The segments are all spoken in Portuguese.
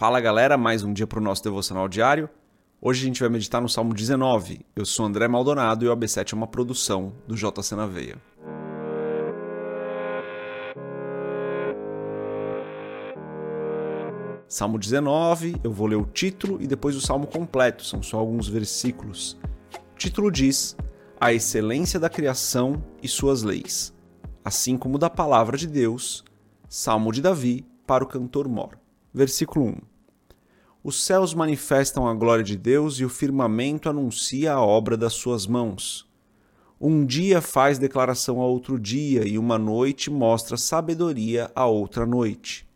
Fala galera, mais um dia para o nosso devocional diário. Hoje a gente vai meditar no Salmo 19. Eu sou André Maldonado e o AB7 é uma produção do JC na Veia. Salmo 19, eu vou ler o título e depois o salmo completo, são só alguns versículos. O título diz: A excelência da criação e suas leis, assim como da palavra de Deus, Salmo de Davi para o cantor mor. Versículo 1. Os céus manifestam a glória de Deus e o firmamento anuncia a obra das suas mãos. Um dia faz declaração a outro dia, e uma noite mostra sabedoria a outra noite.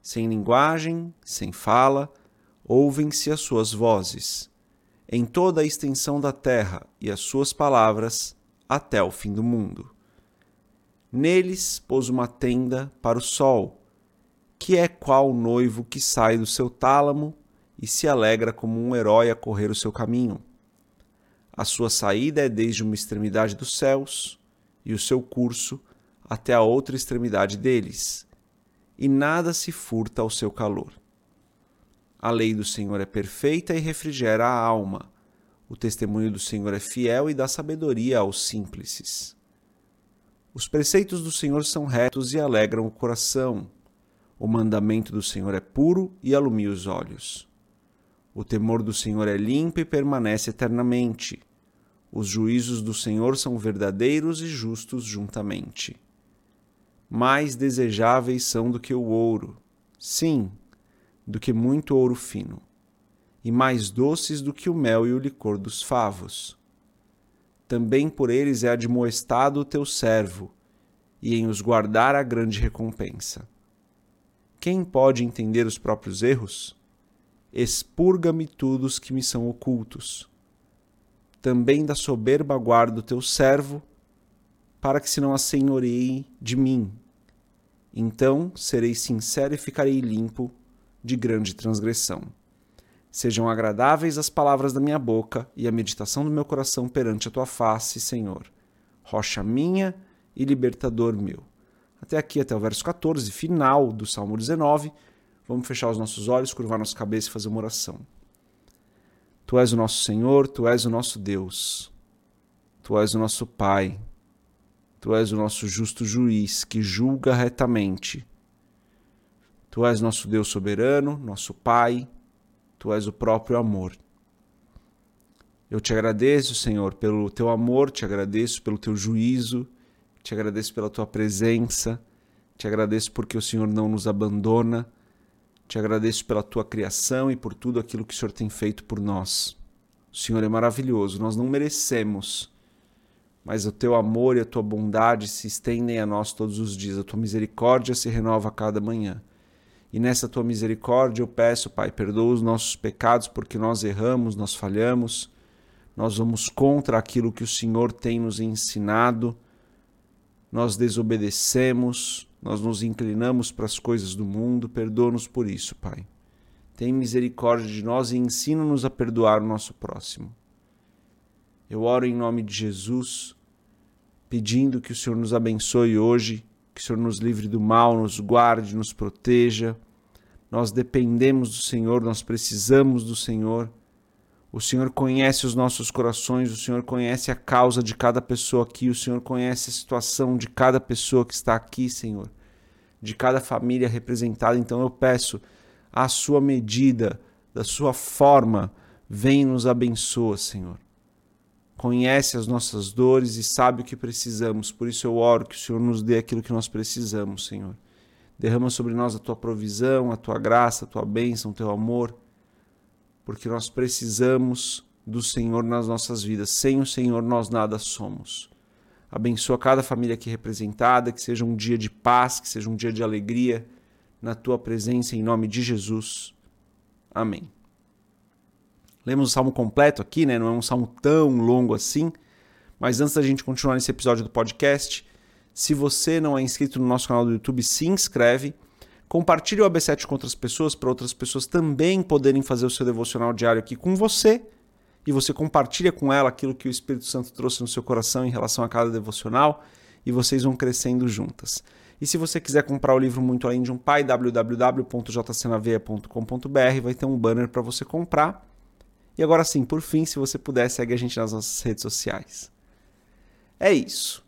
Sem linguagem, sem fala, ouvem-se as suas vozes. Em toda a extensão da terra e as suas palavras, até o fim do mundo. Neles pôs uma tenda para o sol que é qual noivo que sai do seu tálamo e se alegra como um herói a correr o seu caminho. A sua saída é desde uma extremidade dos céus e o seu curso até a outra extremidade deles, e nada se furta ao seu calor. A lei do Senhor é perfeita e refrigera a alma. O testemunho do Senhor é fiel e dá sabedoria aos simples. Os preceitos do Senhor são retos e alegram o coração. O mandamento do Senhor é puro e alumia os olhos. O temor do Senhor é limpo e permanece eternamente. Os juízos do Senhor são verdadeiros e justos juntamente. Mais desejáveis são do que o ouro, sim, do que muito ouro fino, e mais doces do que o mel e o licor dos favos. Também por eles é admoestado o teu servo, e em os guardar a grande recompensa. Quem pode entender os próprios erros? Expurga-me tudo os que me são ocultos. Também da soberba guardo teu servo, para que se não assenhoreie de mim. Então serei sincero e ficarei limpo de grande transgressão. Sejam agradáveis as palavras da minha boca e a meditação do meu coração perante a tua face, Senhor, rocha minha e libertador meu até aqui, até o verso 14, final do Salmo 19. Vamos fechar os nossos olhos, curvar nossa cabeça e fazer uma oração. Tu és o nosso Senhor, tu és o nosso Deus, tu és o nosso Pai, tu és o nosso justo juiz que julga retamente. Tu és nosso Deus soberano, nosso Pai, tu és o próprio amor. Eu te agradeço, Senhor, pelo teu amor, te agradeço pelo teu juízo, te agradeço pela tua presença, te agradeço porque o Senhor não nos abandona, te agradeço pela tua criação e por tudo aquilo que o Senhor tem feito por nós. O Senhor é maravilhoso, nós não merecemos, mas o teu amor e a tua bondade se estendem a nós todos os dias, a tua misericórdia se renova a cada manhã. E nessa tua misericórdia eu peço, Pai, perdoa os nossos pecados porque nós erramos, nós falhamos, nós vamos contra aquilo que o Senhor tem nos ensinado nós desobedecemos, nós nos inclinamos para as coisas do mundo, perdoa-nos por isso, Pai. Tem misericórdia de nós e ensina-nos a perdoar o nosso próximo. Eu oro em nome de Jesus, pedindo que o Senhor nos abençoe hoje, que o Senhor nos livre do mal, nos guarde, nos proteja. Nós dependemos do Senhor, nós precisamos do Senhor. O Senhor conhece os nossos corações, o Senhor conhece a causa de cada pessoa aqui, o Senhor conhece a situação de cada pessoa que está aqui, Senhor, de cada família representada. Então eu peço, à sua medida, da sua forma, vem e nos abençoa, Senhor. Conhece as nossas dores e sabe o que precisamos, por isso eu oro que o Senhor nos dê aquilo que nós precisamos, Senhor. Derrama sobre nós a tua provisão, a tua graça, a tua bênção, o teu amor porque nós precisamos do Senhor nas nossas vidas. Sem o Senhor nós nada somos. Abençoa cada família aqui representada, que seja um dia de paz, que seja um dia de alegria na tua presença, em nome de Jesus. Amém. Lemos o salmo completo aqui, né? Não é um salmo tão longo assim, mas antes da gente continuar nesse episódio do podcast, se você não é inscrito no nosso canal do YouTube, se inscreve Compartilhe o AB7 com outras pessoas, para outras pessoas também poderem fazer o seu devocional diário aqui com você. E você compartilha com ela aquilo que o Espírito Santo trouxe no seu coração em relação a cada devocional e vocês vão crescendo juntas. E se você quiser comprar o livro Muito Além de um Pai, www.jcnaveia.com.br, vai ter um banner para você comprar. E agora sim, por fim, se você puder, segue a gente nas nossas redes sociais. É isso.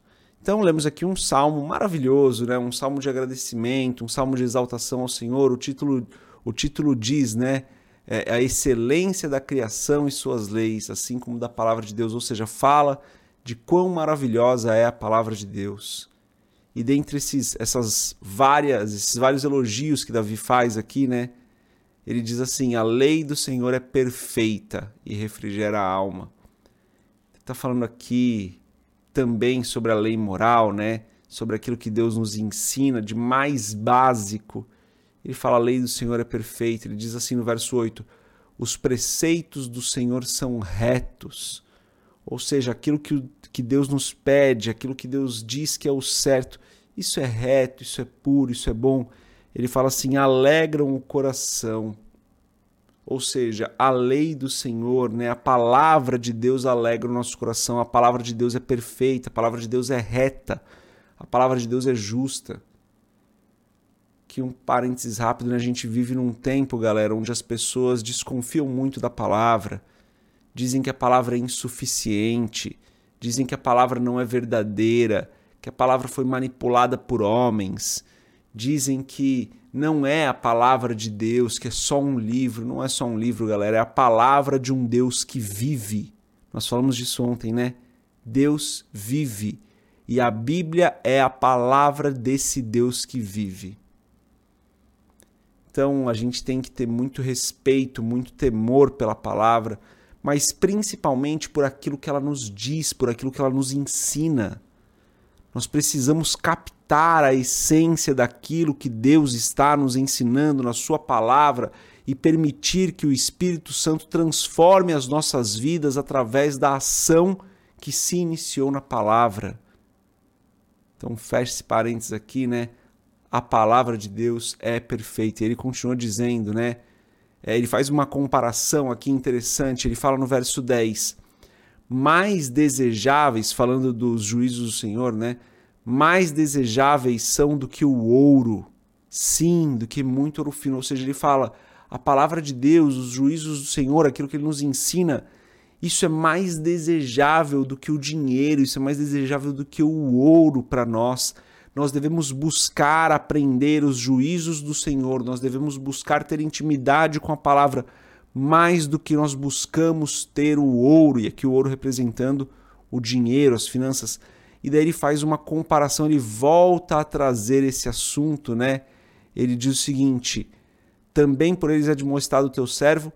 Então lemos aqui um salmo maravilhoso, né? Um salmo de agradecimento, um salmo de exaltação ao Senhor. O título, o título diz, né? É a excelência da criação e suas leis, assim como da palavra de Deus, ou seja, fala de quão maravilhosa é a palavra de Deus. E dentre esses, essas várias, esses vários elogios que Davi faz aqui, né? Ele diz assim: a lei do Senhor é perfeita e refrigera a alma. Ele está falando aqui também sobre a lei moral, né? Sobre aquilo que Deus nos ensina de mais básico. Ele fala: a lei do Senhor é perfeita. Ele diz assim no verso 8: os preceitos do Senhor são retos. Ou seja, aquilo que, que Deus nos pede, aquilo que Deus diz que é o certo, isso é reto, isso é puro, isso é bom. Ele fala assim: alegram o coração. Ou seja, a lei do Senhor, né, a palavra de Deus alegra o nosso coração, a palavra de Deus é perfeita, a palavra de Deus é reta, a palavra de Deus é justa. Que um parênteses rápido, né? a gente vive num tempo, galera, onde as pessoas desconfiam muito da palavra, dizem que a palavra é insuficiente, dizem que a palavra não é verdadeira, que a palavra foi manipulada por homens, dizem que não é a palavra de Deus, que é só um livro, não é só um livro, galera, é a palavra de um Deus que vive. Nós falamos disso ontem, né? Deus vive. E a Bíblia é a palavra desse Deus que vive. Então a gente tem que ter muito respeito, muito temor pela palavra, mas principalmente por aquilo que ela nos diz, por aquilo que ela nos ensina. Nós precisamos captar a essência daquilo que Deus está nos ensinando na Sua palavra e permitir que o Espírito Santo transforme as nossas vidas através da ação que se iniciou na palavra. Então, feche esse parênteses aqui, né? A palavra de Deus é perfeita. Ele continua dizendo, né? É, ele faz uma comparação aqui interessante. Ele fala no verso 10: mais desejáveis, falando dos juízos do Senhor, né? Mais desejáveis são do que o ouro, sim, do que muito ouro fino. Ou seja, ele fala, a palavra de Deus, os juízos do Senhor, aquilo que ele nos ensina, isso é mais desejável do que o dinheiro, isso é mais desejável do que o ouro para nós. Nós devemos buscar aprender os juízos do Senhor, nós devemos buscar ter intimidade com a palavra mais do que nós buscamos ter o ouro, e aqui o ouro representando o dinheiro, as finanças. E daí ele faz uma comparação, ele volta a trazer esse assunto, né? Ele diz o seguinte: também por eles é demonstrado o teu servo,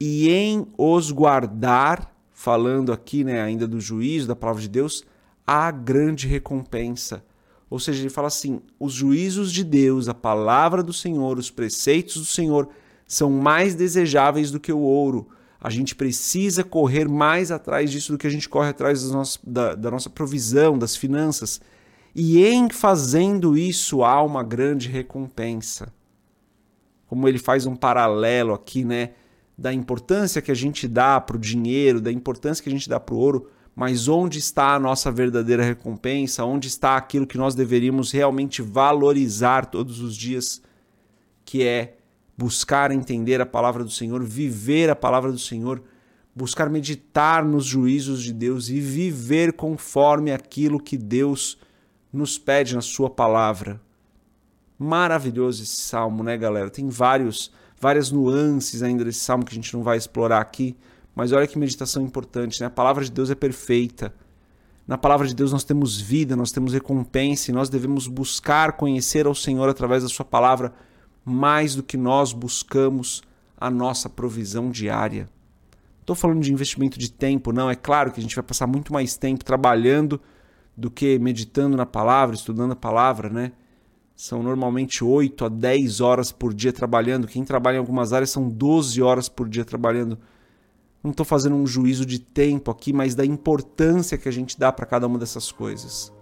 e em os guardar, falando aqui, né, ainda do juízo, da palavra de Deus, há grande recompensa. Ou seja, ele fala assim: os juízos de Deus, a palavra do Senhor, os preceitos do Senhor são mais desejáveis do que o ouro. A gente precisa correr mais atrás disso do que a gente corre atrás da, da nossa provisão, das finanças. E em fazendo isso há uma grande recompensa. Como ele faz um paralelo aqui, né? Da importância que a gente dá para o dinheiro, da importância que a gente dá para o ouro, mas onde está a nossa verdadeira recompensa? Onde está aquilo que nós deveríamos realmente valorizar todos os dias, que é buscar entender a palavra do Senhor, viver a palavra do Senhor, buscar meditar nos juízos de Deus e viver conforme aquilo que Deus nos pede na sua palavra. Maravilhoso esse salmo, né, galera? Tem vários várias nuances ainda desse salmo que a gente não vai explorar aqui, mas olha que meditação importante, né? A palavra de Deus é perfeita. Na palavra de Deus nós temos vida, nós temos recompensa e nós devemos buscar conhecer ao Senhor através da sua palavra mais do que nós buscamos a nossa provisão diária. Estou falando de investimento de tempo, não. É claro que a gente vai passar muito mais tempo trabalhando do que meditando na palavra, estudando a palavra, né? São normalmente 8 a 10 horas por dia trabalhando. Quem trabalha em algumas áreas são 12 horas por dia trabalhando. Não estou fazendo um juízo de tempo aqui, mas da importância que a gente dá para cada uma dessas coisas.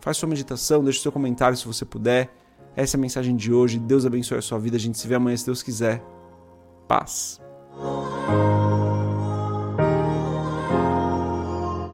Faz sua meditação, deixe seu comentário se você puder. Essa é a mensagem de hoje. Deus abençoe a sua vida. A gente se vê amanhã se Deus quiser. Paz.